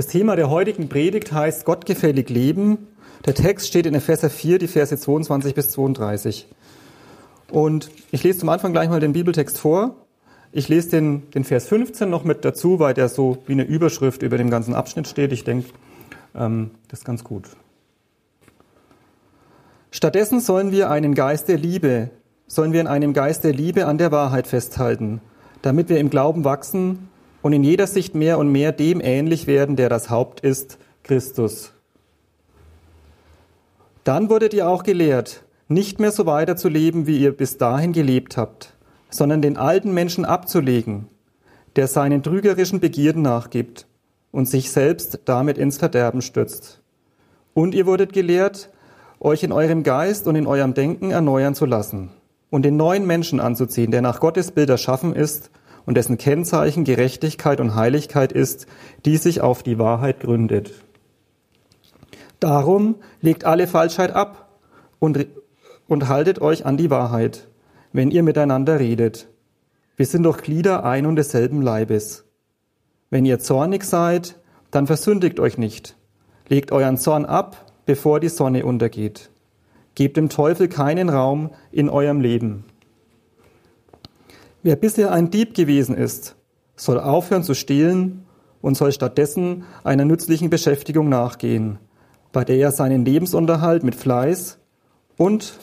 Das Thema der heutigen Predigt heißt Gottgefällig leben. Der Text steht in Epheser 4, die Verse 22 bis 32. Und ich lese zum Anfang gleich mal den Bibeltext vor. Ich lese den, den Vers 15 noch mit dazu, weil der so wie eine Überschrift über dem ganzen Abschnitt steht. Ich denke, ähm, das ist ganz gut. Stattdessen sollen wir einen Geist der Liebe, sollen wir in einem Geist der Liebe an der Wahrheit festhalten, damit wir im Glauben wachsen und in jeder Sicht mehr und mehr dem ähnlich werden, der das Haupt ist, Christus. Dann wurdet ihr auch gelehrt, nicht mehr so weiter zu leben, wie ihr bis dahin gelebt habt, sondern den alten Menschen abzulegen, der seinen trügerischen Begierden nachgibt und sich selbst damit ins Verderben stürzt. Und ihr wurdet gelehrt, euch in eurem Geist und in eurem Denken erneuern zu lassen und den neuen Menschen anzuziehen, der nach Gottes Bild erschaffen ist und dessen Kennzeichen Gerechtigkeit und Heiligkeit ist, die sich auf die Wahrheit gründet. Darum legt alle Falschheit ab und, und haltet euch an die Wahrheit, wenn ihr miteinander redet. Wir sind doch Glieder ein und desselben Leibes. Wenn ihr zornig seid, dann versündigt euch nicht. Legt euren Zorn ab, bevor die Sonne untergeht. Gebt dem Teufel keinen Raum in eurem Leben. Wer bisher ein Dieb gewesen ist, soll aufhören zu stehlen und soll stattdessen einer nützlichen Beschäftigung nachgehen, bei der er seinen Lebensunterhalt mit Fleiß und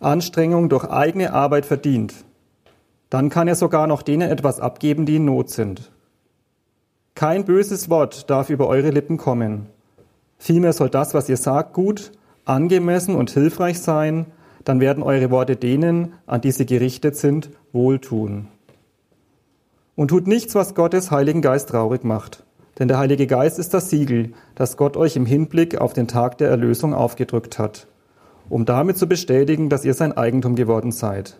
Anstrengung durch eigene Arbeit verdient. Dann kann er sogar noch denen etwas abgeben, die in Not sind. Kein böses Wort darf über eure Lippen kommen. Vielmehr soll das, was ihr sagt, gut, angemessen und hilfreich sein, dann werden eure Worte denen, an die sie gerichtet sind, wohltun. Und tut nichts, was Gottes Heiligen Geist traurig macht. Denn der Heilige Geist ist das Siegel, das Gott euch im Hinblick auf den Tag der Erlösung aufgedrückt hat, um damit zu bestätigen, dass ihr sein Eigentum geworden seid.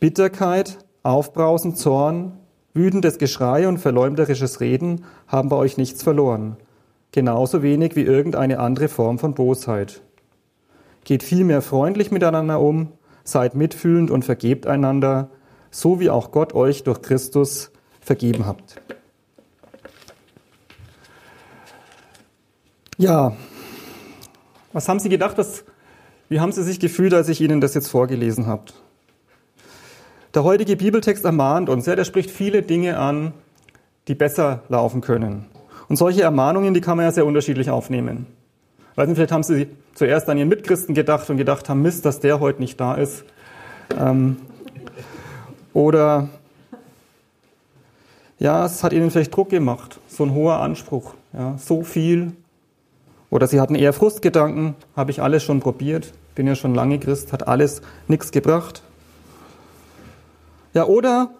Bitterkeit, Aufbrausen, Zorn, wütendes Geschrei und verleumderisches Reden haben bei euch nichts verloren, genauso wenig wie irgendeine andere Form von Bosheit. Geht vielmehr freundlich miteinander um, seid mitfühlend und vergebt einander, so wie auch Gott euch durch Christus vergeben habt. Ja, was haben Sie gedacht? Was, wie haben Sie sich gefühlt, als ich Ihnen das jetzt vorgelesen habe? Der heutige Bibeltext ermahnt uns, ja, der spricht viele Dinge an, die besser laufen können. Und solche Ermahnungen, die kann man ja sehr unterschiedlich aufnehmen. Weiß nicht, vielleicht haben Sie zuerst an Ihren Mitchristen gedacht und gedacht haben, Mist, dass der heute nicht da ist. Ähm, oder ja, es hat Ihnen vielleicht Druck gemacht, so ein hoher Anspruch, ja, so viel. Oder Sie hatten eher Frustgedanken, habe ich alles schon probiert, bin ja schon lange Christ, hat alles nichts gebracht. Ja, oder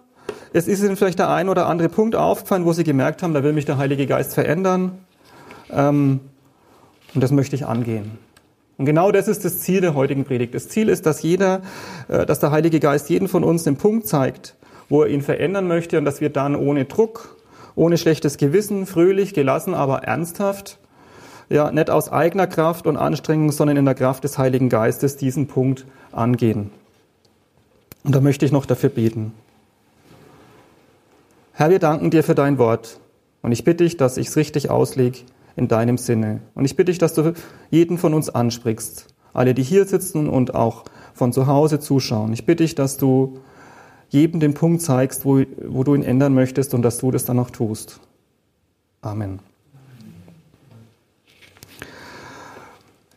es ist Ihnen vielleicht der ein oder andere Punkt aufgefallen, wo Sie gemerkt haben, da will mich der Heilige Geist verändern. Ähm, und das möchte ich angehen. Und genau das ist das Ziel der heutigen Predigt. Das Ziel ist, dass jeder, äh, dass der Heilige Geist jeden von uns den Punkt zeigt, wo er ihn verändern möchte und dass wir dann ohne Druck, ohne schlechtes Gewissen, fröhlich, gelassen, aber ernsthaft, ja, nicht aus eigener Kraft und Anstrengung, sondern in der Kraft des Heiligen Geistes diesen Punkt angehen. Und da möchte ich noch dafür beten. Herr, wir danken dir für dein Wort. Und ich bitte dich, dass ich es richtig auslege in deinem Sinne. Und ich bitte dich, dass du jeden von uns ansprichst, alle, die hier sitzen und auch von zu Hause zuschauen. Ich bitte dich, dass du jedem den Punkt zeigst, wo, wo du ihn ändern möchtest und dass du das dann auch tust. Amen.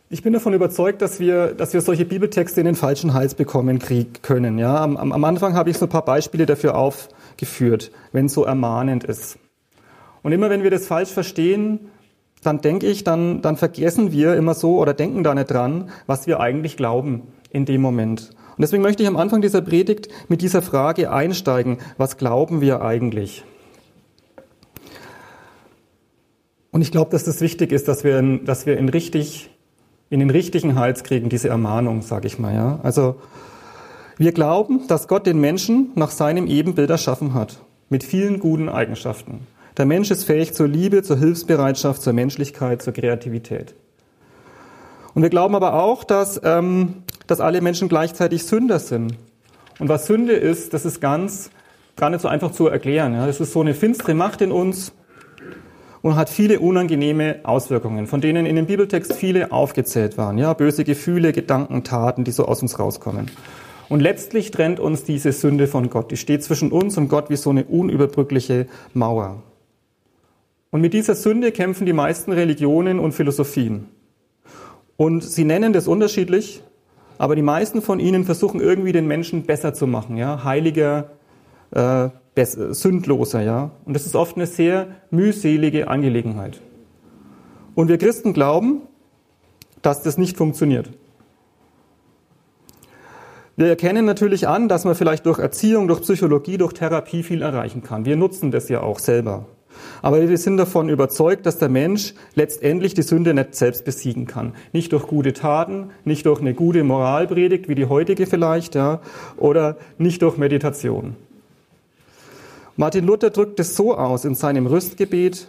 Ich bin davon überzeugt, dass wir, dass wir solche Bibeltexte in den falschen Hals bekommen krieg, können. Ja, am, am Anfang habe ich so ein paar Beispiele dafür aufgeführt, wenn es so ermahnend ist. Und immer wenn wir das falsch verstehen, dann denke ich, dann, dann vergessen wir immer so oder denken da nicht dran, was wir eigentlich glauben in dem Moment. Und deswegen möchte ich am Anfang dieser Predigt mit dieser Frage einsteigen, was glauben wir eigentlich? Und ich glaube, dass das wichtig ist, dass wir, in, dass wir in, richtig, in den richtigen Hals kriegen, diese Ermahnung, sage ich mal. Ja? Also wir glauben, dass Gott den Menschen nach seinem Ebenbild erschaffen hat, mit vielen guten Eigenschaften. Der Mensch ist fähig zur Liebe, zur Hilfsbereitschaft, zur Menschlichkeit, zur Kreativität. Und wir glauben aber auch, dass, ähm, dass alle Menschen gleichzeitig Sünder sind. Und was Sünde ist, das ist ganz, gar nicht so einfach zu erklären. Ja. Das ist so eine finstere Macht in uns, und hat viele unangenehme Auswirkungen, von denen in dem Bibeltext viele aufgezählt waren. Ja, böse Gefühle, Gedanken, Taten, die so aus uns rauskommen. Und letztlich trennt uns diese Sünde von Gott. Die steht zwischen uns und Gott wie so eine unüberbrückliche Mauer. Und mit dieser Sünde kämpfen die meisten Religionen und Philosophien. Und sie nennen das unterschiedlich, aber die meisten von ihnen versuchen irgendwie den Menschen besser zu machen, ja, heiliger, äh, sündloser, ja. Und das ist oft eine sehr mühselige Angelegenheit. Und wir Christen glauben, dass das nicht funktioniert. Wir erkennen natürlich an, dass man vielleicht durch Erziehung, durch Psychologie, durch Therapie viel erreichen kann. Wir nutzen das ja auch selber. Aber wir sind davon überzeugt, dass der Mensch letztendlich die Sünde nicht selbst besiegen kann. Nicht durch gute Taten, nicht durch eine gute Moralpredigt, wie die heutige vielleicht, ja, oder nicht durch Meditation. Martin Luther drückt es so aus in seinem Rüstgebet,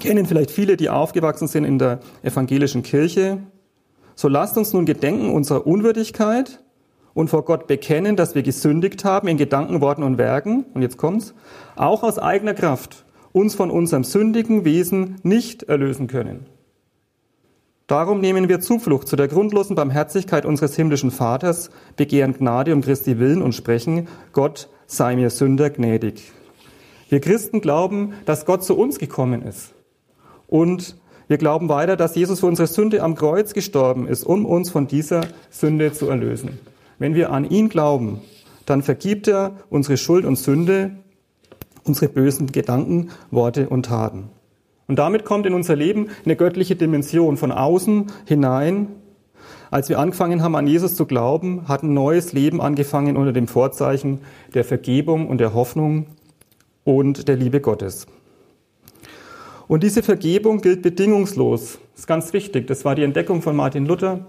kennen vielleicht viele, die aufgewachsen sind in der evangelischen Kirche. So lasst uns nun gedenken unserer Unwürdigkeit und vor Gott bekennen, dass wir gesündigt haben in Gedanken, Worten und Werken, und jetzt kommt's, auch aus eigener Kraft uns von unserem sündigen Wesen nicht erlösen können. Darum nehmen wir Zuflucht zu der grundlosen Barmherzigkeit unseres himmlischen Vaters, begehren Gnade um Christi Willen und sprechen, Gott sei mir Sünder gnädig. Wir Christen glauben, dass Gott zu uns gekommen ist. Und wir glauben weiter, dass Jesus für unsere Sünde am Kreuz gestorben ist, um uns von dieser Sünde zu erlösen. Wenn wir an ihn glauben, dann vergibt er unsere Schuld und Sünde, unsere bösen Gedanken, Worte und Taten. Und damit kommt in unser Leben eine göttliche Dimension von außen hinein. Als wir angefangen haben, an Jesus zu glauben, hat ein neues Leben angefangen unter dem Vorzeichen der Vergebung und der Hoffnung und der Liebe Gottes. Und diese Vergebung gilt bedingungslos. Das ist ganz wichtig. Das war die Entdeckung von Martin Luther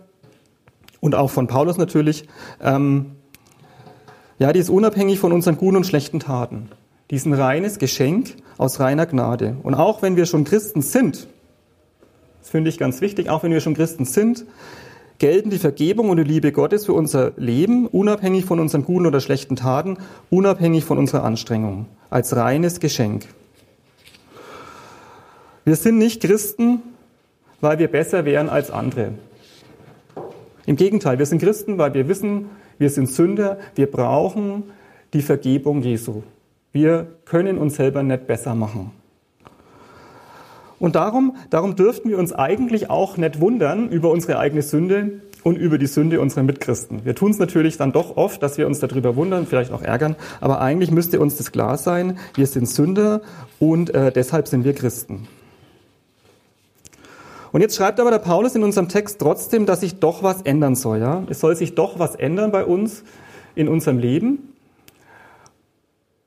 und auch von Paulus natürlich. Ähm, ja, die ist unabhängig von unseren guten und schlechten Taten. Die ist ein reines Geschenk aus reiner Gnade. Und auch wenn wir schon Christen sind, das finde ich ganz wichtig, auch wenn wir schon Christen sind, gelten die Vergebung und die Liebe Gottes für unser Leben, unabhängig von unseren guten oder schlechten Taten, unabhängig von unserer Anstrengung, als reines Geschenk. Wir sind nicht Christen, weil wir besser wären als andere. Im Gegenteil, wir sind Christen, weil wir wissen, wir sind Sünder, wir brauchen die Vergebung Jesu. Wir können uns selber nicht besser machen. Und darum, darum dürften wir uns eigentlich auch nicht wundern über unsere eigene Sünde und über die Sünde unserer Mitchristen. Wir tun es natürlich dann doch oft, dass wir uns darüber wundern, vielleicht auch ärgern, aber eigentlich müsste uns das klar sein, wir sind Sünder und äh, deshalb sind wir Christen. Und jetzt schreibt aber der Paulus in unserem Text trotzdem, dass sich doch was ändern soll. Ja? Es soll sich doch was ändern bei uns in unserem Leben.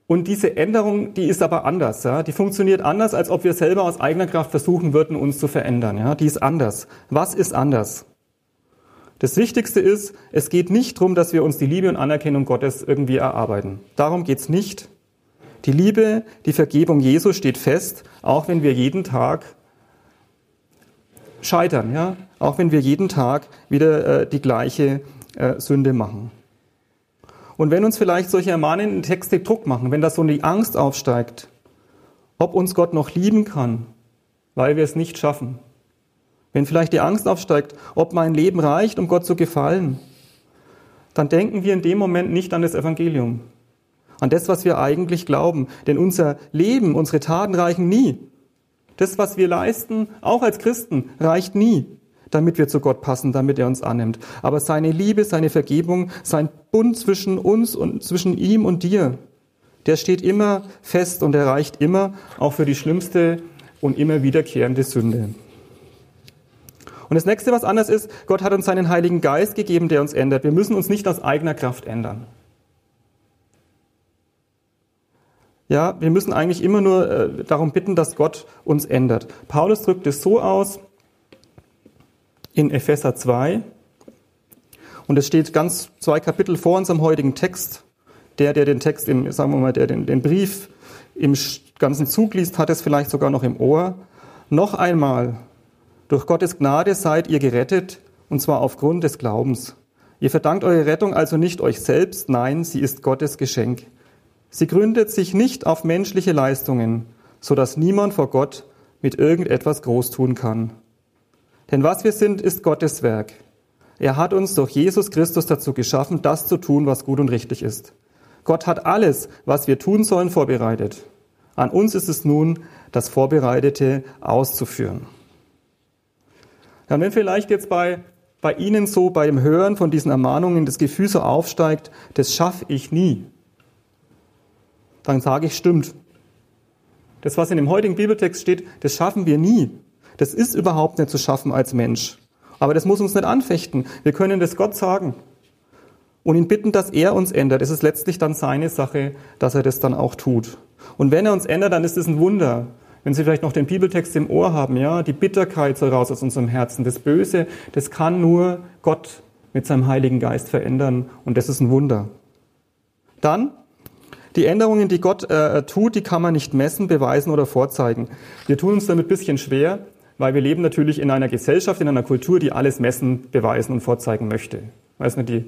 Und diese Änderung, die ist aber anders. Ja? Die funktioniert anders, als ob wir selber aus eigener Kraft versuchen würden, uns zu verändern. Ja? Die ist anders. Was ist anders? Das Wichtigste ist, es geht nicht darum, dass wir uns die Liebe und Anerkennung Gottes irgendwie erarbeiten. Darum geht's nicht. Die Liebe, die Vergebung Jesu steht fest, auch wenn wir jeden Tag scheitern, ja, auch wenn wir jeden Tag wieder äh, die gleiche äh, Sünde machen. Und wenn uns vielleicht solche ermahnenden Texte Druck machen, wenn da so eine Angst aufsteigt, ob uns Gott noch lieben kann, weil wir es nicht schaffen, wenn vielleicht die Angst aufsteigt, ob mein Leben reicht, um Gott zu gefallen, dann denken wir in dem Moment nicht an das Evangelium, an das, was wir eigentlich glauben. Denn unser Leben, unsere Taten reichen nie. Das, was wir leisten, auch als Christen, reicht nie damit wir zu Gott passen, damit er uns annimmt. Aber seine Liebe, seine Vergebung, sein Bund zwischen uns und zwischen ihm und dir, der steht immer fest und er reicht immer, auch für die schlimmste und immer wiederkehrende Sünde. Und das nächste, was anders ist, Gott hat uns seinen Heiligen Geist gegeben, der uns ändert. Wir müssen uns nicht aus eigener Kraft ändern. Ja, wir müssen eigentlich immer nur äh, darum bitten, dass Gott uns ändert. Paulus drückt es so aus in Epheser 2. Und es steht ganz zwei Kapitel vor unserem heutigen Text. Der, der den Text im, sagen wir mal, der den, den Brief im ganzen Zug liest, hat es vielleicht sogar noch im Ohr. Noch einmal, durch Gottes Gnade seid ihr gerettet, und zwar aufgrund des Glaubens. Ihr verdankt eure Rettung also nicht euch selbst, nein, sie ist Gottes Geschenk. Sie gründet sich nicht auf menschliche Leistungen, so dass niemand vor Gott mit irgendetwas groß tun kann. Denn was wir sind, ist Gottes Werk. Er hat uns durch Jesus Christus dazu geschaffen, das zu tun, was gut und richtig ist. Gott hat alles, was wir tun sollen, vorbereitet. An uns ist es nun, das Vorbereitete auszuführen. Ja, und wenn vielleicht jetzt bei, bei Ihnen so beim Hören von diesen Ermahnungen das Gefühl so aufsteigt, das schaffe ich nie, dann sage ich, stimmt. Das, was in dem heutigen Bibeltext steht, das schaffen wir nie. Das ist überhaupt nicht zu schaffen als Mensch. Aber das muss uns nicht anfechten. Wir können das Gott sagen und ihn bitten, dass er uns ändert. Es ist letztlich dann seine Sache, dass er das dann auch tut. Und wenn er uns ändert, dann ist es ein Wunder. Wenn Sie vielleicht noch den Bibeltext im Ohr haben, ja, die Bitterkeit soll raus aus unserem Herzen. Das Böse, das kann nur Gott mit seinem Heiligen Geist verändern. Und das ist ein Wunder. Dann die Änderungen, die Gott äh, tut, die kann man nicht messen, beweisen oder vorzeigen. Wir tun uns damit ein bisschen schwer, weil wir leben natürlich in einer Gesellschaft, in einer Kultur, die alles messen, beweisen und vorzeigen möchte. Weiß nicht, die,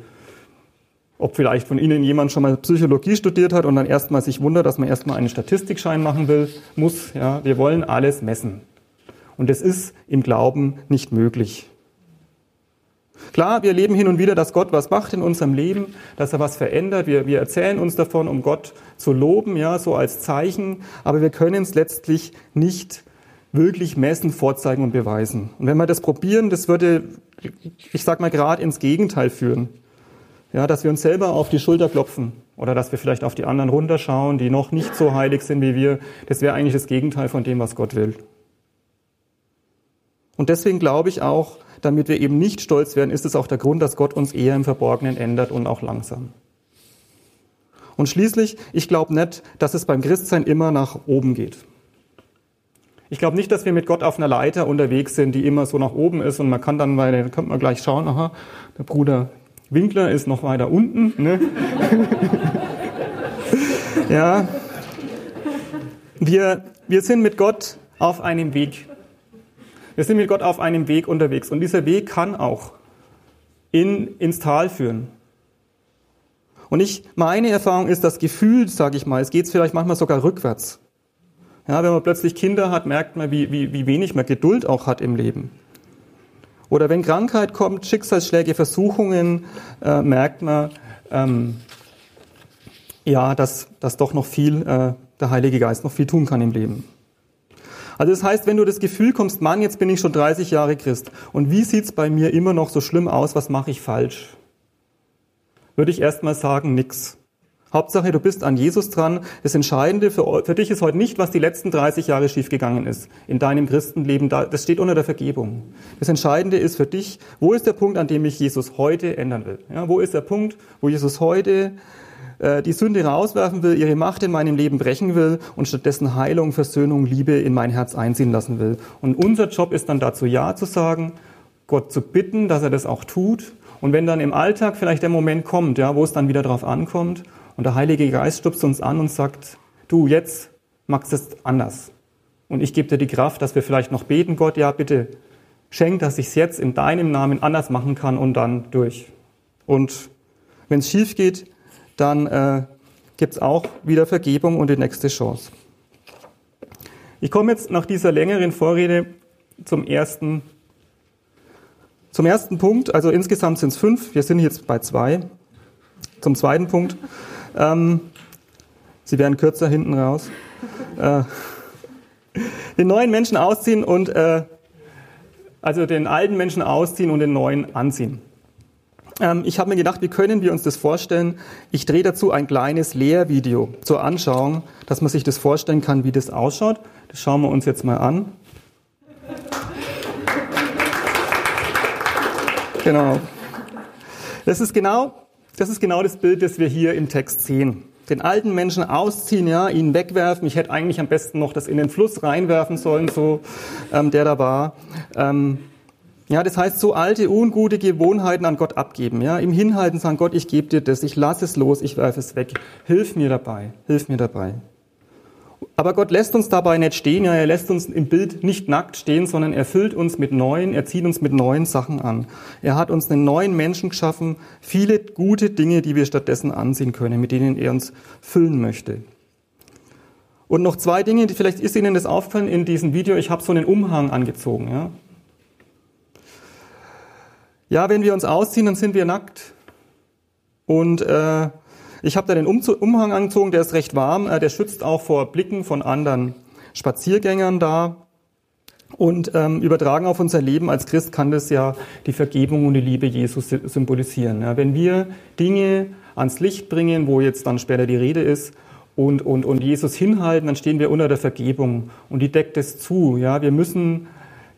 ob vielleicht von Ihnen jemand schon mal Psychologie studiert hat und dann erstmal sich wundert, dass man erstmal einen Statistikschein machen will, muss. Ja, wir wollen alles messen. Und es ist im Glauben nicht möglich. Klar, wir erleben hin und wieder, dass Gott was macht in unserem Leben, dass er was verändert. Wir, wir erzählen uns davon, um Gott zu loben, ja, so als Zeichen. Aber wir können es letztlich nicht wirklich messen, vorzeigen und beweisen. Und wenn wir das probieren, das würde, ich sag mal, gerade ins Gegenteil führen. Ja, dass wir uns selber auf die Schulter klopfen oder dass wir vielleicht auf die anderen runterschauen, die noch nicht so heilig sind wie wir. Das wäre eigentlich das Gegenteil von dem, was Gott will. Und deswegen glaube ich auch, damit wir eben nicht stolz werden, ist es auch der Grund, dass Gott uns eher im Verborgenen ändert und auch langsam. Und schließlich, ich glaube nicht, dass es beim Christsein immer nach oben geht. Ich glaube nicht, dass wir mit Gott auf einer Leiter unterwegs sind, die immer so nach oben ist und man kann dann, weil da könnte man gleich schauen, aha, der Bruder Winkler ist noch weiter unten. Ne? ja, wir, wir sind mit Gott auf einem Weg. Wir sind mit Gott auf einem Weg unterwegs und dieser Weg kann auch in, ins Tal führen. Und ich, meine Erfahrung ist, das Gefühl, sage ich mal, es geht vielleicht manchmal sogar rückwärts. Ja, wenn man plötzlich Kinder hat, merkt man, wie, wie, wie wenig man Geduld auch hat im Leben. Oder wenn Krankheit kommt, Schicksalsschläge, Versuchungen, äh, merkt man, ähm, ja, dass, dass doch noch viel, äh, der Heilige Geist noch viel tun kann im Leben. Also das heißt, wenn du das Gefühl kommst, Mann, jetzt bin ich schon 30 Jahre Christ und wie sieht's bei mir immer noch so schlimm aus, was mache ich falsch? Würde ich erstmal sagen, nix. Hauptsache, du bist an Jesus dran. Das Entscheidende für, für dich ist heute nicht, was die letzten 30 Jahre schiefgegangen ist in deinem Christenleben. Das steht unter der Vergebung. Das Entscheidende ist für dich, wo ist der Punkt, an dem ich Jesus heute ändern will? Ja, wo ist der Punkt, wo Jesus heute äh, die Sünde rauswerfen will, ihre Macht in meinem Leben brechen will und stattdessen Heilung, Versöhnung, Liebe in mein Herz einziehen lassen will? Und unser Job ist dann dazu Ja zu sagen, Gott zu bitten, dass er das auch tut. Und wenn dann im Alltag vielleicht der Moment kommt, ja, wo es dann wieder drauf ankommt, und der Heilige Geist stupst uns an und sagt, du, jetzt machst es anders. Und ich gebe dir die Kraft, dass wir vielleicht noch beten, Gott, ja, bitte schenk, dass ich es jetzt in deinem Namen anders machen kann und dann durch. Und wenn es schief geht, dann äh, gibt es auch wieder Vergebung und die nächste Chance. Ich komme jetzt nach dieser längeren Vorrede zum ersten, zum ersten Punkt. Also insgesamt sind es fünf. Wir sind jetzt bei zwei. Zum zweiten Punkt. Ähm, sie werden kürzer hinten raus. Äh, den neuen Menschen ausziehen und äh, also den alten Menschen ausziehen und den neuen anziehen. Ähm, ich habe mir gedacht, wie können wir uns das vorstellen? Ich drehe dazu ein kleines Lehrvideo zur Anschauung, dass man sich das vorstellen kann, wie das ausschaut. Das schauen wir uns jetzt mal an. Genau. Das ist genau das ist genau das Bild, das wir hier im Text sehen. den alten Menschen ausziehen, ja, ihn wegwerfen. Ich hätte eigentlich am besten noch das in den Fluss reinwerfen sollen, so ähm, der da war. Ähm, ja, das heißt, so alte, ungute Gewohnheiten an Gott abgeben. Ja, im Hinhalten sagen, Gott, ich gebe dir das, ich lasse es los, ich werfe es weg. Hilf mir dabei, hilf mir dabei. Aber Gott lässt uns dabei nicht stehen, ja, er lässt uns im Bild nicht nackt stehen, sondern er füllt uns mit neuen, er zieht uns mit neuen Sachen an. Er hat uns einen neuen Menschen geschaffen, viele gute Dinge, die wir stattdessen ansehen können, mit denen er uns füllen möchte. Und noch zwei Dinge, die vielleicht ist Ihnen das aufgefallen in diesem Video, ich habe so einen Umhang angezogen, ja. Ja, wenn wir uns ausziehen, dann sind wir nackt. Und äh, ich habe da den Umhang angezogen, der ist recht warm, äh, der schützt auch vor Blicken von anderen Spaziergängern da. Und ähm, übertragen auf unser Leben als Christ kann das ja die Vergebung und die Liebe Jesus symbolisieren. Ja, wenn wir Dinge ans Licht bringen, wo jetzt dann später die Rede ist, und, und, und Jesus hinhalten, dann stehen wir unter der Vergebung und die deckt es zu. Ja, wir müssen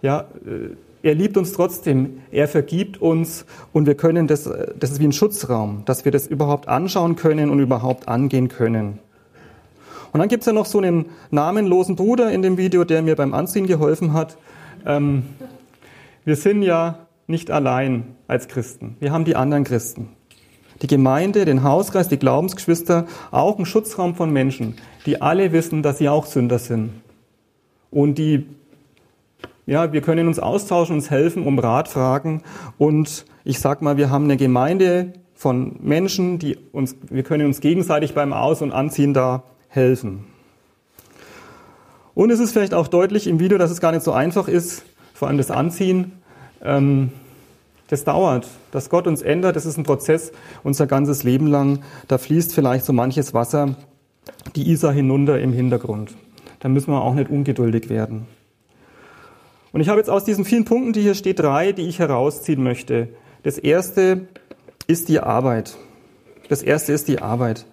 ja, äh, er liebt uns trotzdem, er vergibt uns und wir können das, das ist wie ein Schutzraum, dass wir das überhaupt anschauen können und überhaupt angehen können. Und dann gibt's ja noch so einen namenlosen Bruder in dem Video, der mir beim Anziehen geholfen hat. Ähm, wir sind ja nicht allein als Christen. Wir haben die anderen Christen. Die Gemeinde, den Hauskreis, die Glaubensgeschwister, auch ein Schutzraum von Menschen, die alle wissen, dass sie auch Sünder sind. Und die ja, wir können uns austauschen, uns helfen, um Rat fragen. Und ich sag mal, wir haben eine Gemeinde von Menschen, die uns, wir können uns gegenseitig beim Aus- und Anziehen da helfen. Und es ist vielleicht auch deutlich im Video, dass es gar nicht so einfach ist, vor allem das Anziehen. Ähm, das dauert. Dass Gott uns ändert, das ist ein Prozess unser ganzes Leben lang. Da fließt vielleicht so manches Wasser die Isar hinunter im Hintergrund. Da müssen wir auch nicht ungeduldig werden. Und ich habe jetzt aus diesen vielen Punkten, die hier steht, drei, die ich herausziehen möchte. Das erste ist die Arbeit. Das erste ist die Arbeit.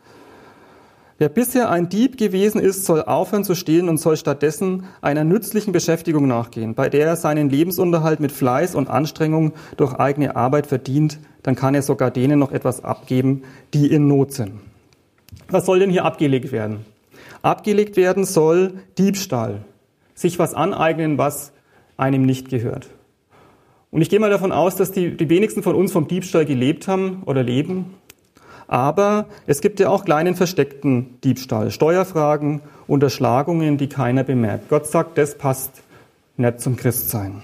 Wer bisher ein Dieb gewesen ist, soll aufhören zu stehlen und soll stattdessen einer nützlichen Beschäftigung nachgehen, bei der er seinen Lebensunterhalt mit Fleiß und Anstrengung durch eigene Arbeit verdient. Dann kann er sogar denen noch etwas abgeben, die in Not sind. Was soll denn hier abgelegt werden? Abgelegt werden soll Diebstahl. Sich was aneignen, was einem nicht gehört. Und ich gehe mal davon aus, dass die, die wenigsten von uns vom Diebstahl gelebt haben oder leben. Aber es gibt ja auch kleinen versteckten Diebstahl, Steuerfragen, Unterschlagungen, die keiner bemerkt. Gott sagt, das passt nicht zum Christsein.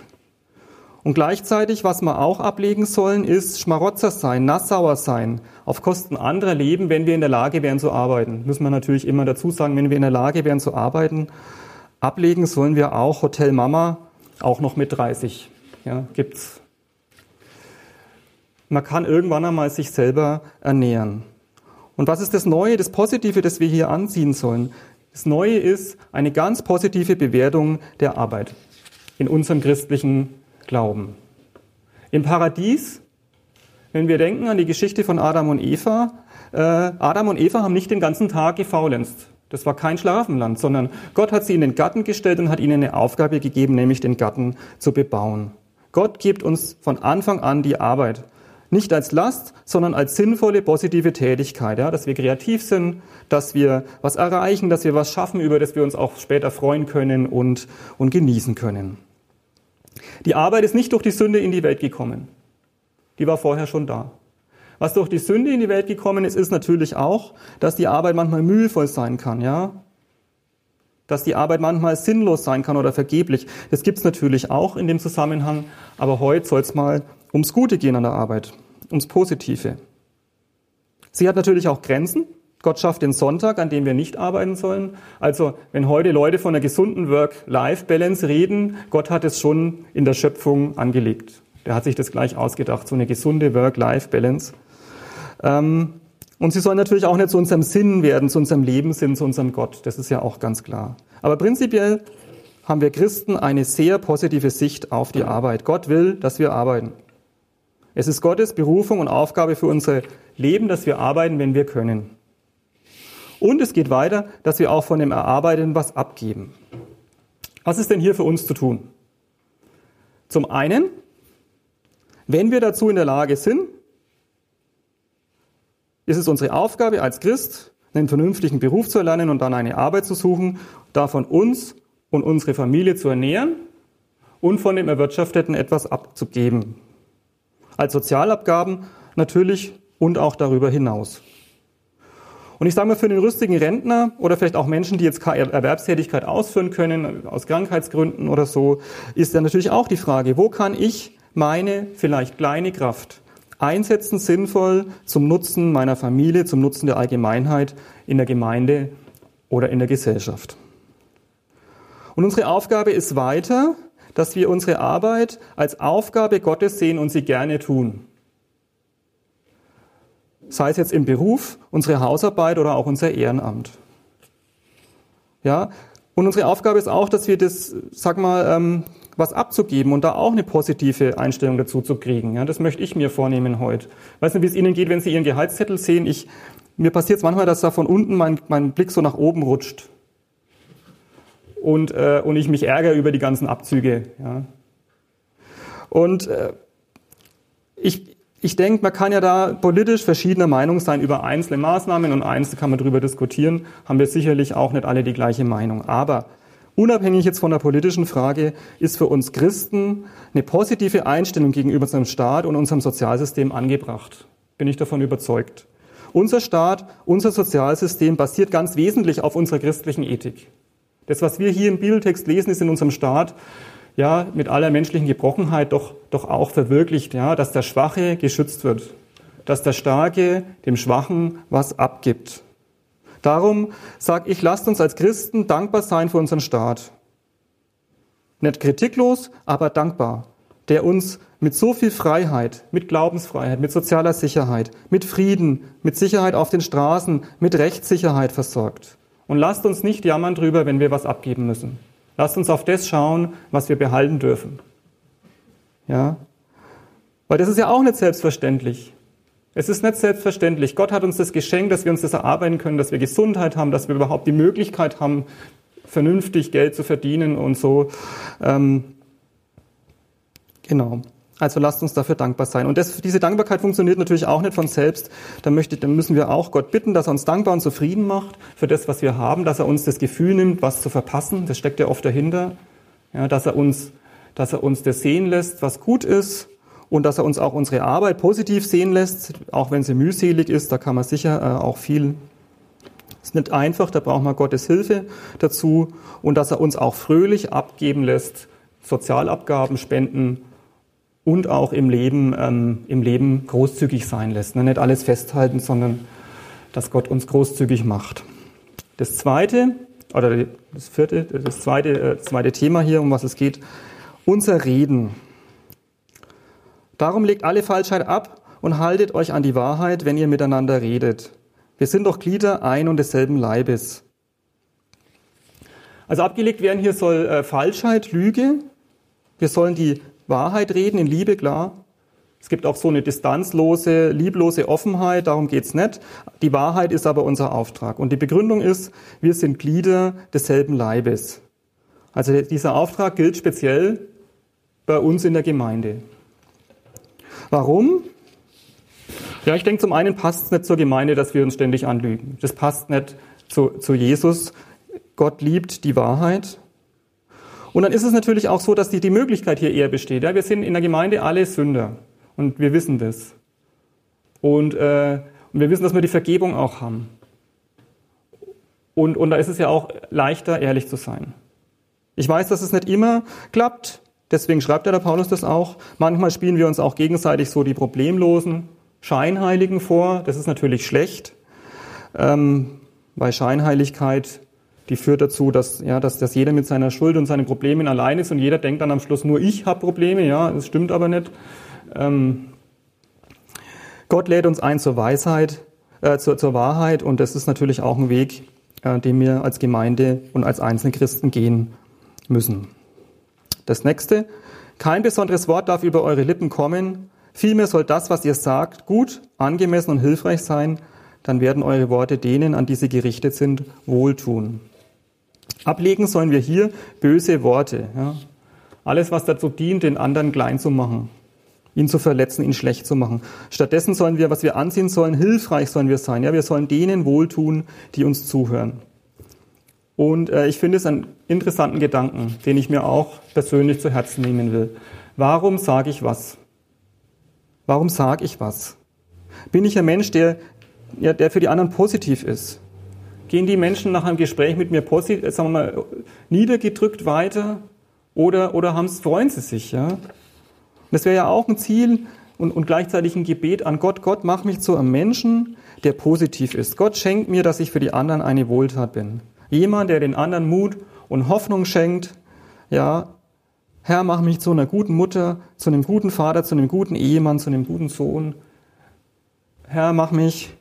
Und gleichzeitig, was wir auch ablegen sollen, ist Schmarotzer sein, Nassauer sein, auf Kosten anderer leben, wenn wir in der Lage wären zu arbeiten. Müssen wir natürlich immer dazu sagen, wenn wir in der Lage wären zu arbeiten. Ablegen sollen wir auch Hotel Mama auch noch mit 30. Ja, gibt's. Man kann irgendwann einmal sich selber ernähren. Und was ist das Neue, das Positive, das wir hier anziehen sollen? Das Neue ist eine ganz positive Bewertung der Arbeit in unserem christlichen Glauben. Im Paradies, wenn wir denken an die Geschichte von Adam und Eva, äh, Adam und Eva haben nicht den ganzen Tag gefaulenzt. Das war kein Schlafenland, sondern Gott hat sie in den Garten gestellt und hat ihnen eine Aufgabe gegeben, nämlich den Garten zu bebauen. Gott gibt uns von Anfang an die Arbeit. Nicht als Last, sondern als sinnvolle, positive Tätigkeit, ja, dass wir kreativ sind, dass wir was erreichen, dass wir was schaffen, über das wir uns auch später freuen können und, und genießen können. Die Arbeit ist nicht durch die Sünde in die Welt gekommen. Die war vorher schon da. Was durch die Sünde in die Welt gekommen ist, ist natürlich auch, dass die Arbeit manchmal mühevoll sein kann, ja? Dass die Arbeit manchmal sinnlos sein kann oder vergeblich. Das gibt's natürlich auch in dem Zusammenhang, aber heute soll es mal ums Gute gehen an der Arbeit, ums Positive. Sie hat natürlich auch Grenzen. Gott schafft den Sonntag, an dem wir nicht arbeiten sollen. Also wenn heute Leute von einer gesunden Work-Life-Balance reden, Gott hat es schon in der Schöpfung angelegt. Der hat sich das gleich ausgedacht, so eine gesunde Work-Life-Balance. Ähm, und sie soll natürlich auch nicht zu unserem Sinn werden, zu unserem Lebenssinn, zu unserem Gott. Das ist ja auch ganz klar. Aber prinzipiell haben wir Christen eine sehr positive Sicht auf die Arbeit. Gott will, dass wir arbeiten. Es ist Gottes Berufung und Aufgabe für unser Leben, dass wir arbeiten, wenn wir können. Und es geht weiter, dass wir auch von dem Erarbeiten was abgeben. Was ist denn hier für uns zu tun? Zum einen, wenn wir dazu in der Lage sind, ist es unsere Aufgabe als Christ, einen vernünftigen Beruf zu erlernen und dann eine Arbeit zu suchen, davon uns und unsere Familie zu ernähren und von dem Erwirtschafteten etwas abzugeben. Als Sozialabgaben natürlich und auch darüber hinaus. Und ich sage mal, für den rüstigen Rentner oder vielleicht auch Menschen, die jetzt keine Erwerbstätigkeit ausführen können, aus Krankheitsgründen oder so, ist ja natürlich auch die Frage, wo kann ich meine vielleicht kleine Kraft einsetzen, sinnvoll zum Nutzen meiner Familie, zum Nutzen der Allgemeinheit in der Gemeinde oder in der Gesellschaft. Und unsere Aufgabe ist weiter, dass wir unsere Arbeit als Aufgabe Gottes sehen und sie gerne tun. Sei es jetzt im Beruf, unsere Hausarbeit oder auch unser Ehrenamt. Ja, und unsere Aufgabe ist auch, dass wir das, sag mal, ähm, was abzugeben und da auch eine positive Einstellung dazu zu kriegen. Ja, das möchte ich mir vornehmen heute. Ich weiß nicht, wie es Ihnen geht, wenn Sie Ihren Gehaltszettel sehen. Ich, mir passiert es manchmal, dass da von unten mein, mein Blick so nach oben rutscht. Und, äh, und ich mich ärgere über die ganzen Abzüge. Ja. Und äh, ich, ich denke, man kann ja da politisch verschiedener Meinung sein über einzelne Maßnahmen und einzelne kann man darüber diskutieren. Haben wir sicherlich auch nicht alle die gleiche Meinung. Aber Unabhängig jetzt von der politischen Frage ist für uns Christen eine positive Einstellung gegenüber unserem Staat und unserem Sozialsystem angebracht. Bin ich davon überzeugt. Unser Staat, unser Sozialsystem basiert ganz wesentlich auf unserer christlichen Ethik. Das, was wir hier im Bibeltext lesen, ist in unserem Staat ja mit aller menschlichen Gebrochenheit doch, doch auch verwirklicht, ja, dass der Schwache geschützt wird, dass der Starke dem Schwachen was abgibt. Darum sage ich, lasst uns als Christen dankbar sein für unseren Staat. Nicht kritiklos, aber dankbar, der uns mit so viel Freiheit, mit Glaubensfreiheit, mit sozialer Sicherheit, mit Frieden, mit Sicherheit auf den Straßen, mit Rechtssicherheit versorgt. Und lasst uns nicht jammern drüber, wenn wir was abgeben müssen. Lasst uns auf das schauen, was wir behalten dürfen. Ja? Weil das ist ja auch nicht selbstverständlich. Es ist nicht selbstverständlich. Gott hat uns das geschenkt, dass wir uns das erarbeiten können, dass wir Gesundheit haben, dass wir überhaupt die Möglichkeit haben, vernünftig Geld zu verdienen und so. Ähm, genau. Also lasst uns dafür dankbar sein. Und das, diese Dankbarkeit funktioniert natürlich auch nicht von selbst. Da, möchte, da müssen wir auch Gott bitten, dass er uns dankbar und zufrieden macht für das, was wir haben, dass er uns das Gefühl nimmt, was zu verpassen. Das steckt ja oft dahinter. Ja, dass er uns, dass er uns das sehen lässt, was gut ist und dass er uns auch unsere Arbeit positiv sehen lässt, auch wenn sie mühselig ist. Da kann man sicher äh, auch viel. Ist nicht einfach, da braucht man Gottes Hilfe dazu und dass er uns auch fröhlich abgeben lässt, Sozialabgaben, Spenden und auch im Leben, ähm, im Leben großzügig sein lässt. Ne? Nicht alles festhalten, sondern dass Gott uns großzügig macht. Das zweite, oder das vierte, das zweite, äh, zweite Thema hier, um was es geht, unser Reden. Darum legt alle Falschheit ab und haltet euch an die Wahrheit, wenn ihr miteinander redet. Wir sind doch Glieder ein und desselben Leibes. Also abgelegt werden hier soll äh, Falschheit, Lüge. Wir sollen die Wahrheit reden in Liebe, klar. Es gibt auch so eine distanzlose, lieblose Offenheit, darum geht's nicht. Die Wahrheit ist aber unser Auftrag. Und die Begründung ist, wir sind Glieder desselben Leibes. Also dieser Auftrag gilt speziell bei uns in der Gemeinde. Warum? Ja, ich denke, zum einen passt es nicht zur Gemeinde, dass wir uns ständig anlügen. Das passt nicht zu, zu Jesus. Gott liebt die Wahrheit. Und dann ist es natürlich auch so, dass die, die Möglichkeit hier eher besteht. Ja, wir sind in der Gemeinde alle Sünder. Und wir wissen das. Und, äh, und wir wissen, dass wir die Vergebung auch haben. Und, und da ist es ja auch leichter, ehrlich zu sein. Ich weiß, dass es nicht immer klappt. Deswegen schreibt der Paulus das auch. Manchmal spielen wir uns auch gegenseitig so die Problemlosen, Scheinheiligen vor. Das ist natürlich schlecht, ähm, weil Scheinheiligkeit, die führt dazu, dass, ja, dass, dass jeder mit seiner Schuld und seinen Problemen allein ist und jeder denkt dann am Schluss, nur ich habe Probleme. Ja, das stimmt aber nicht. Ähm, Gott lädt uns ein zur Weisheit, äh, zur, zur Wahrheit und das ist natürlich auch ein Weg, äh, den wir als Gemeinde und als einzelne Christen gehen müssen. Das nächste, kein besonderes Wort darf über eure Lippen kommen, vielmehr soll das, was ihr sagt, gut, angemessen und hilfreich sein, dann werden eure Worte denen, an die sie gerichtet sind, wohltun. Ablegen sollen wir hier böse Worte. Ja. Alles, was dazu dient, den anderen klein zu machen. ihn zu verletzen, ihn schlecht zu machen. Stattdessen sollen wir, was wir anziehen sollen, hilfreich sollen wir sein. Ja, wir sollen denen wohltun, die uns zuhören. Und äh, ich finde es einen interessanten Gedanken, den ich mir auch persönlich zu Herzen nehmen will. Warum sage ich was? Warum sage ich was? Bin ich ein Mensch, der, der für die anderen positiv ist? Gehen die Menschen nach einem Gespräch mit mir positiv, sagen wir mal, niedergedrückt weiter oder, oder haben, freuen sie sich? Ja? Das wäre ja auch ein Ziel und, und gleichzeitig ein Gebet an Gott. Gott, mach mich zu einem Menschen, der positiv ist. Gott schenkt mir, dass ich für die anderen eine Wohltat bin. Jemand, der den anderen Mut und Hoffnung schenkt. Ja, Herr, mach mich zu einer guten Mutter, zu einem guten Vater, zu einem guten Ehemann, zu einem guten Sohn. Herr, mach mich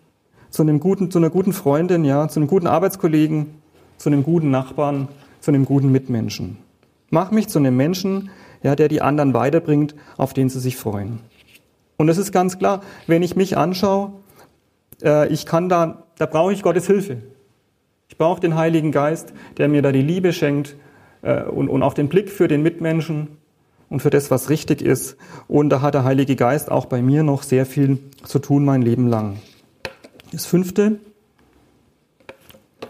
zu, einem guten, zu einer guten Freundin, ja, zu einem guten Arbeitskollegen, zu einem guten Nachbarn, zu einem guten Mitmenschen. Mach mich zu einem Menschen, ja, der die anderen weiterbringt, auf den sie sich freuen. Und es ist ganz klar, wenn ich mich anschaue, äh, ich kann da, da brauche ich Gottes Hilfe. Ich brauche den Heiligen Geist, der mir da die Liebe schenkt äh, und, und auch den Blick für den Mitmenschen und für das, was richtig ist. Und da hat der Heilige Geist auch bei mir noch sehr viel zu tun mein Leben lang. Das fünfte,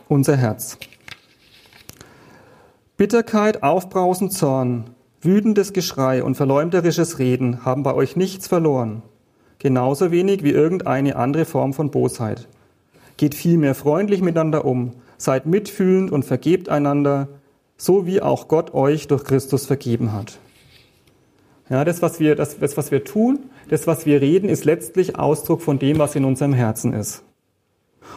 unser Herz. Bitterkeit, Aufbrausen, Zorn, wütendes Geschrei und verleumderisches Reden haben bei euch nichts verloren, genauso wenig wie irgendeine andere Form von Bosheit. Geht vielmehr freundlich miteinander um, seid mitfühlend und vergebt einander, so wie auch Gott euch durch Christus vergeben hat. Ja, das, was wir, das, das, was wir tun, das, was wir reden, ist letztlich Ausdruck von dem, was in unserem Herzen ist.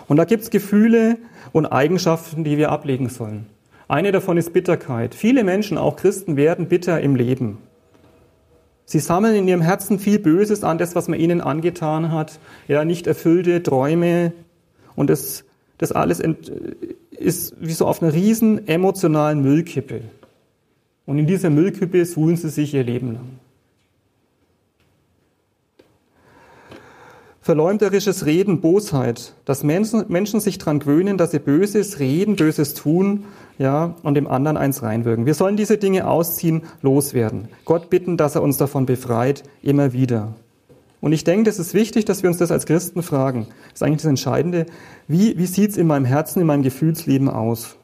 Und da gibt's Gefühle und Eigenschaften, die wir ablegen sollen. Eine davon ist Bitterkeit. Viele Menschen, auch Christen, werden bitter im Leben. Sie sammeln in ihrem Herzen viel Böses an, das, was man ihnen angetan hat, ja, nicht erfüllte Träume. Und das, das alles ist wie so auf einer riesen emotionalen Müllkippe. Und in dieser Müllkippe suhlen sie sich ihr Leben lang. Verleumderisches Reden, Bosheit, dass Menschen, Menschen sich dran gewöhnen, dass sie Böses reden, Böses tun, ja, und dem anderen eins reinwirken. Wir sollen diese Dinge ausziehen, loswerden. Gott bitten, dass er uns davon befreit, immer wieder. Und ich denke, es ist wichtig, dass wir uns das als Christen fragen. Das ist eigentlich das Entscheidende. Wie, wie sieht's in meinem Herzen, in meinem Gefühlsleben aus?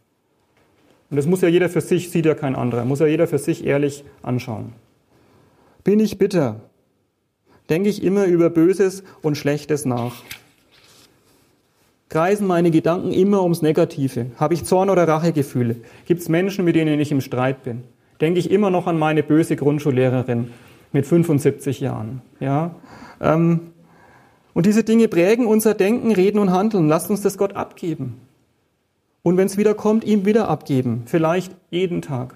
Und das muss ja jeder für sich, sieht ja kein anderer, muss ja jeder für sich ehrlich anschauen. Bin ich bitter? denke ich immer über Böses und Schlechtes nach. Kreisen meine Gedanken immer ums Negative? Habe ich Zorn oder Rachegefühle? Gibt es Menschen, mit denen ich im Streit bin? Denke ich immer noch an meine böse Grundschullehrerin mit 75 Jahren? Ja? Ähm, und diese Dinge prägen unser Denken, Reden und Handeln. Lasst uns das Gott abgeben. Und wenn es wieder kommt, ihm wieder abgeben. Vielleicht jeden Tag.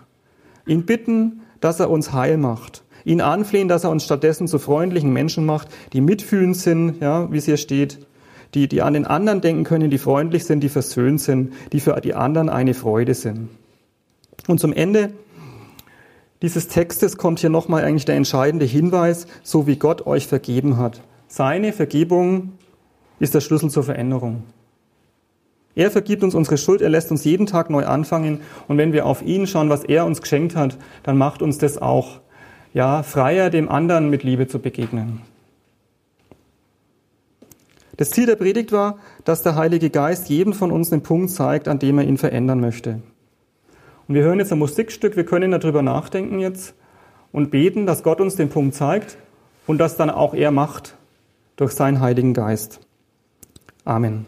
Ihn bitten, dass er uns heil macht ihn anflehen, dass er uns stattdessen zu freundlichen Menschen macht, die mitfühlend sind, ja, wie es hier steht, die, die an den anderen denken können, die freundlich sind, die versöhnt sind, die für die anderen eine Freude sind. Und zum Ende dieses Textes kommt hier nochmal eigentlich der entscheidende Hinweis, so wie Gott euch vergeben hat. Seine Vergebung ist der Schlüssel zur Veränderung. Er vergibt uns unsere Schuld, er lässt uns jeden Tag neu anfangen und wenn wir auf ihn schauen, was er uns geschenkt hat, dann macht uns das auch ja, freier dem anderen mit Liebe zu begegnen. Das Ziel der Predigt war, dass der Heilige Geist jedem von uns den Punkt zeigt, an dem er ihn verändern möchte. Und wir hören jetzt ein Musikstück, wir können darüber nachdenken jetzt und beten, dass Gott uns den Punkt zeigt und das dann auch er macht durch seinen Heiligen Geist. Amen.